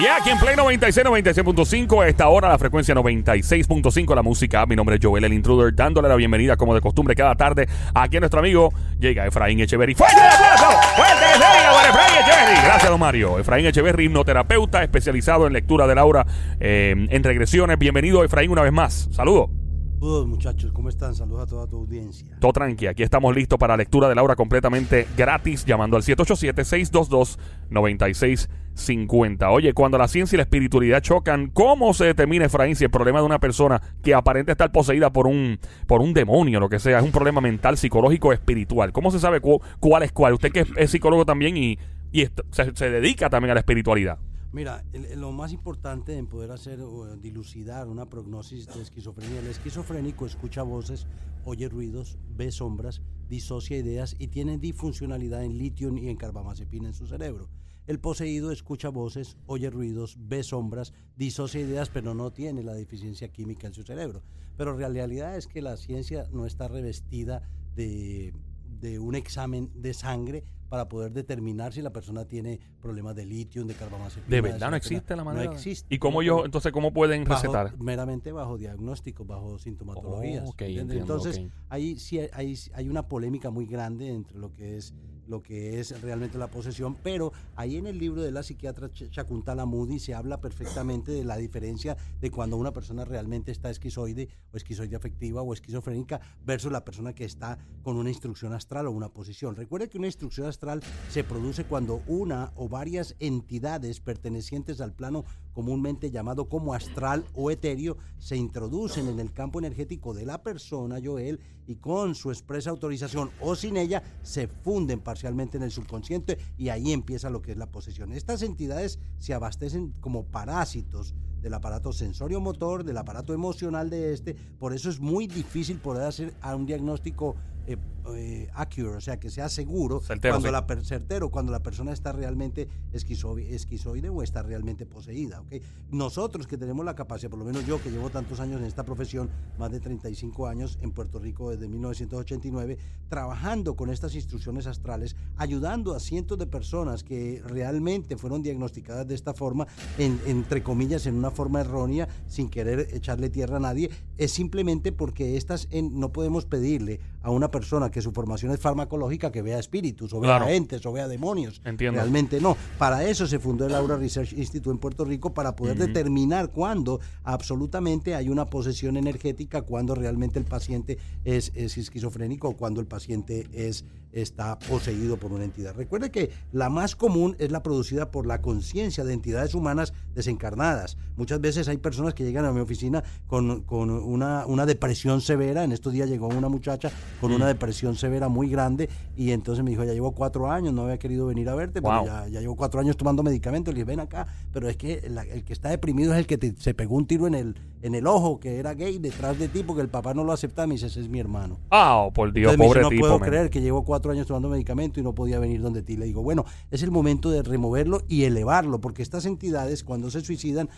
Y aquí en Play 96, 96.5, a esta hora la frecuencia 96.5, la música. Mi nombre es Joel, el intruder, dándole la bienvenida como de costumbre cada tarde aquí a nuestro amigo llega Efraín Echeverry. ¡Fuerte el aplauso! ¡Fuerte diga por Efraín Echeverry! Gracias, don Mario. Efraín Echeverry, hipnoterapeuta especializado en lectura de Laura eh, en regresiones. Bienvenido, Efraín, una vez más. Saludos. Saludos muchachos, ¿cómo están? Saludos a toda tu audiencia. Todo tranqui, aquí estamos listos para lectura de Laura completamente gratis, llamando al 787-622-9650. Oye, cuando la ciencia y la espiritualidad chocan, ¿cómo se determina, Efraín, si el problema de una persona que aparenta estar poseída por un, por un demonio, lo que sea, es un problema mental, psicológico espiritual? ¿Cómo se sabe cu- cuál es cuál? Usted que es, psicólogo también y, se, dedica también a la espiritualidad. Mira, el- lo más importante en poder hacer o dilucidar una prognosis de esquizofrenia, el esquizofrénico escucha voces, oye ruidos, ve sombras, disocia ideas y tiene disfuncionalidad en litio y en carbamazepina en su cerebro. El poseído escucha voces, oye ruidos, ve sombras, disocia ideas, pero no tiene la deficiencia química en su cerebro. Pero la realidad es que la ciencia no está revestida de, de un examen de sangre para poder determinar si la persona tiene problemas de litio, de carbamazepina. ¿De verdad no existe la manera? No existe. ¿Y cómo yo, entonces, cómo pueden bajo- recetar? meramente bajo diagnóstico, bajo sintomatologías. Oh, Entonces, ahí sí hay una polémica muy grande entre lo que es lo que es realmente la posesión, pero ahí en el libro de la psiquiatra Ch- Shakuntala Moody se habla perfectamente de la diferencia de cuando una persona realmente está esquizoide o esquizoide afectiva o esquizofrénica versus la persona que está con una instrucción astral o una posición. Recuerde que una instrucción astral se produce cuando una o varias entidades pertenecientes al plano comúnmente llamado como astral o etéreo se introducen en el campo energético de la persona, Joel, y con su expresa autorización o sin ella se funden parcialmente en el subconsciente y ahí empieza lo que es la posesión. Estas entidades se abastecen como parásitos del aparato sensorio-motor, del aparato emocional de este, por eso es muy difícil poder hacer un diagnóstico eh, eh, accurate, o sea, que sea seguro Certero, cuando sí. la certero cuando la persona está realmente esquizo- esquizoide o está realmente poseída. ¿ok? Nosotros que tenemos la capacidad, por lo menos yo que llevo tantos años en esta profesión, más de 35 años en Puerto Rico desde 1989, trabajando con estas instrucciones astrales, ayudando a cientos de personas que realmente fueron diagnosticadas de esta forma, en- entre comillas, en una forma errónea, sin querer echarle tierra a nadie, es simplemente porque estas en- no podemos pedirle a una persona que su formación es farmacológica que vea espíritus o vea Claro. entes o vea demonios. Entiendo. Realmente no. Para eso se fundó el Aura Research Institute en Puerto Rico para poder determinar cuándo absolutamente hay una posesión energética, cuándo realmente el paciente es, es esquizofrénico o cuándo el paciente es está poseído por una entidad. Recuerde que la más común es la producida por la conciencia de entidades humanas desencarnadas. Muchas veces hay personas que llegan a mi oficina con, con una, una depresión severa. En estos días llegó una muchacha con Mm. una depresión severa muy grande y entonces me dijo, ya llevo cuatro años, no había querido venir a verte, Wow. pero ya, ya llevo cuatro años tomando medicamentos. Le dije, ven acá, pero es que la- el que está deprimido es el que te- se pegó un tiro en el, en el ojo, que era gay, detrás de ti, porque el papá no lo aceptaba. Me dice, ese es mi hermano. Ah, oh, por Dios, Entonces me dice, pobre no tipo. puedo creer que llevo cuatro años tomando medicamento y no podía venir donde ti. Le digo, bueno, es el momento de removerlo y elevarlo, porque estas entidades cuando se suicidan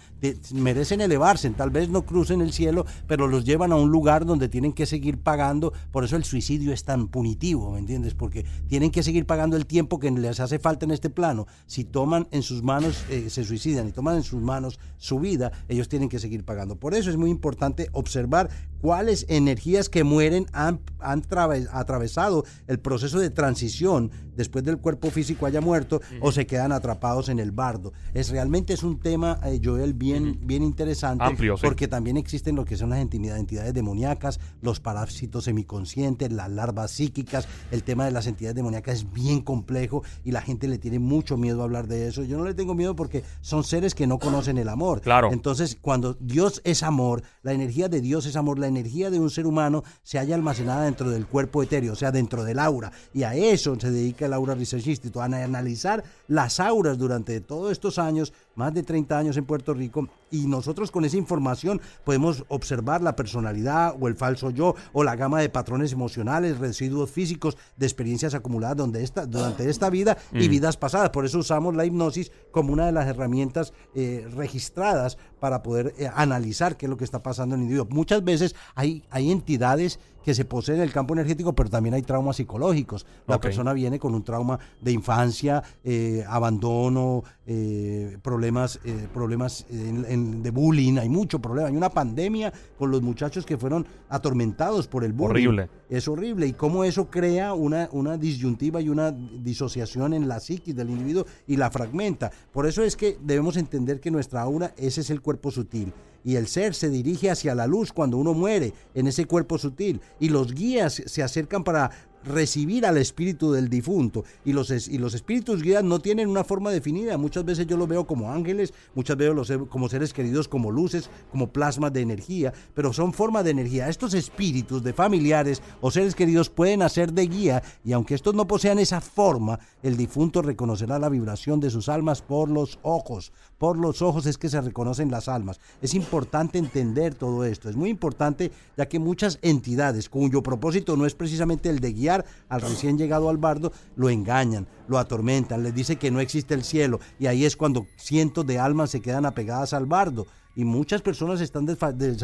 merecen elevarse, tal vez no crucen el cielo, pero los llevan a un lugar donde tienen que seguir pagando, por eso el suicidio es tan punitivo, ¿me entiendes? Porque tienen que seguir pagando el tiempo que les hace falta en este plano. Si toman en sus manos, eh, se suicidan y toman en sus manos su vida, ellos tienen que seguir pagando. Por eso es muy importante observar cuáles energías que mueren han, han trave- atravesado el proceso de transición después del cuerpo físico haya muerto o se quedan atrapados en el bardo. Es realmente es un tema, eh, Joel, bien, bien interesante Amplio, sí. porque también existen lo que son las entidades, entidades demoníacas, los parásitos semiconscientes, las larvas psíquicas, el tema de las entidades demoníacas es bien complejo y la gente le tiene mucho miedo a hablar de eso. Yo no le tengo miedo porque son seres que no conocen el amor. Claro. Entonces, cuando Dios es amor, la energía de Dios es amor, la energía de un ser humano se halla almacenada dentro del cuerpo etéreo, o sea, dentro del aura. Y a eso se dedica el Aura Research Institute, a analizar las auras durante todos estos años, más de 30 años en Puerto Rico, y nosotros con esa información podemos observar la personalidad o el falso yo o la gama de patrones emocionales, residuos físicos de experiencias acumuladas donde esta, durante esta vida y Mm. vidas pasadas. Por eso usamos la hipnosis como una de las herramientas eh, registradas para poder eh, analizar qué es lo que está pasando en el individuo. Muchas veces hay, hay entidades que se poseen en el campo energético, pero también hay traumas psicológicos. La persona viene con un trauma de infancia, eh, abandono, eh, problemas problemas, eh, problemas en- en- de bullying, hay mucho problema, hay una pandemia con los muchachos que fueron atormentados por el bullying. Horrible. Es horrible. Y cómo eso crea una, una disyuntiva y una disociación en la psiquis del individuo y la fragmenta. Por eso es que debemos entender que nuestra aura, ese es el cuerpo sutil. Y el ser se dirige hacia la luz cuando uno muere en ese cuerpo sutil. Y los guías se acercan para recibir al espíritu del difunto. Y los, y los espíritus guías no tienen una forma definida. Muchas veces yo los veo como ángeles, muchas veces los como seres queridos, como luces, como plasmas de energía, pero son formas de energía. Estos espíritus de familiares o seres queridos pueden hacer de guía y aunque estos no posean esa forma, el difunto reconocerá la vibración de sus almas por los ojos. Por los ojos es que se reconocen las almas. Es importante entender todo esto. Es muy importante ya que muchas entidades cuyo propósito no es precisamente el de guiar al recién llegado al bardo, lo engañan, lo atormentan, les dice que no existe el cielo y ahí es cuando cientos de almas se quedan apegadas al bardo. Y muchas personas están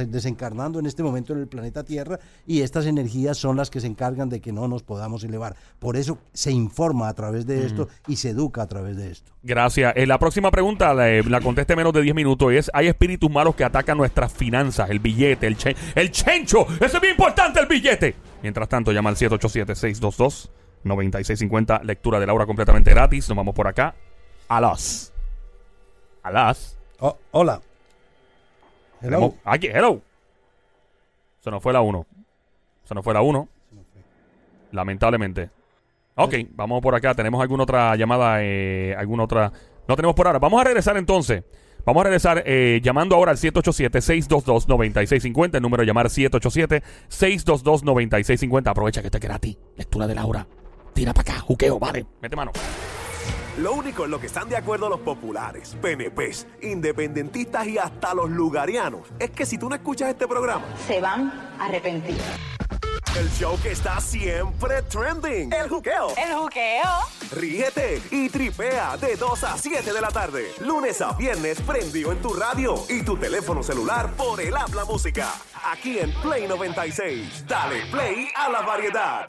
desencarnando en este momento en el planeta Tierra y estas energías son las que se encargan de que no nos podamos elevar. Por eso se informa a través de esto y se educa a través de esto. Gracias. Eh, la próxima pregunta la, eh, la conteste en menos de 10 minutos. y Es, hay espíritus malos que atacan nuestras finanzas, el billete, el, chen- el chencho. Eso es bien importante, el billete. Mientras tanto, llama al 787-622-9650. Lectura de Laura completamente gratis. Nos vamos por acá. A las. A las. Oh, hola. Tenemos- Aquí, hello. Se nos fue la 1. Se nos fue la 1. Lamentablemente. Ok, vamos por acá. ¿Tenemos alguna otra llamada? Eh, ¿Alguna otra? No tenemos por ahora. Vamos a regresar entonces. Vamos a regresar eh, llamando ahora al 787-622-9650. El número de llamar 787-622-9650. Aprovecha que este es gratis. Lectura de Laura. Tira para acá. Juqueo, vale. Mete mano. Lo único en lo que están de acuerdo los populares, PNPs, independentistas y hasta los lugarianos es que si tú no escuchas este programa, se van a arrepentir. el show que está siempre trending, el juqueo. El juqueo. Ríete y tripea de 2 a 7 de la tarde, lunes a viernes prendido en tu radio y tu teléfono celular por el habla música. Aquí en Play 96. Dale play a la variedad.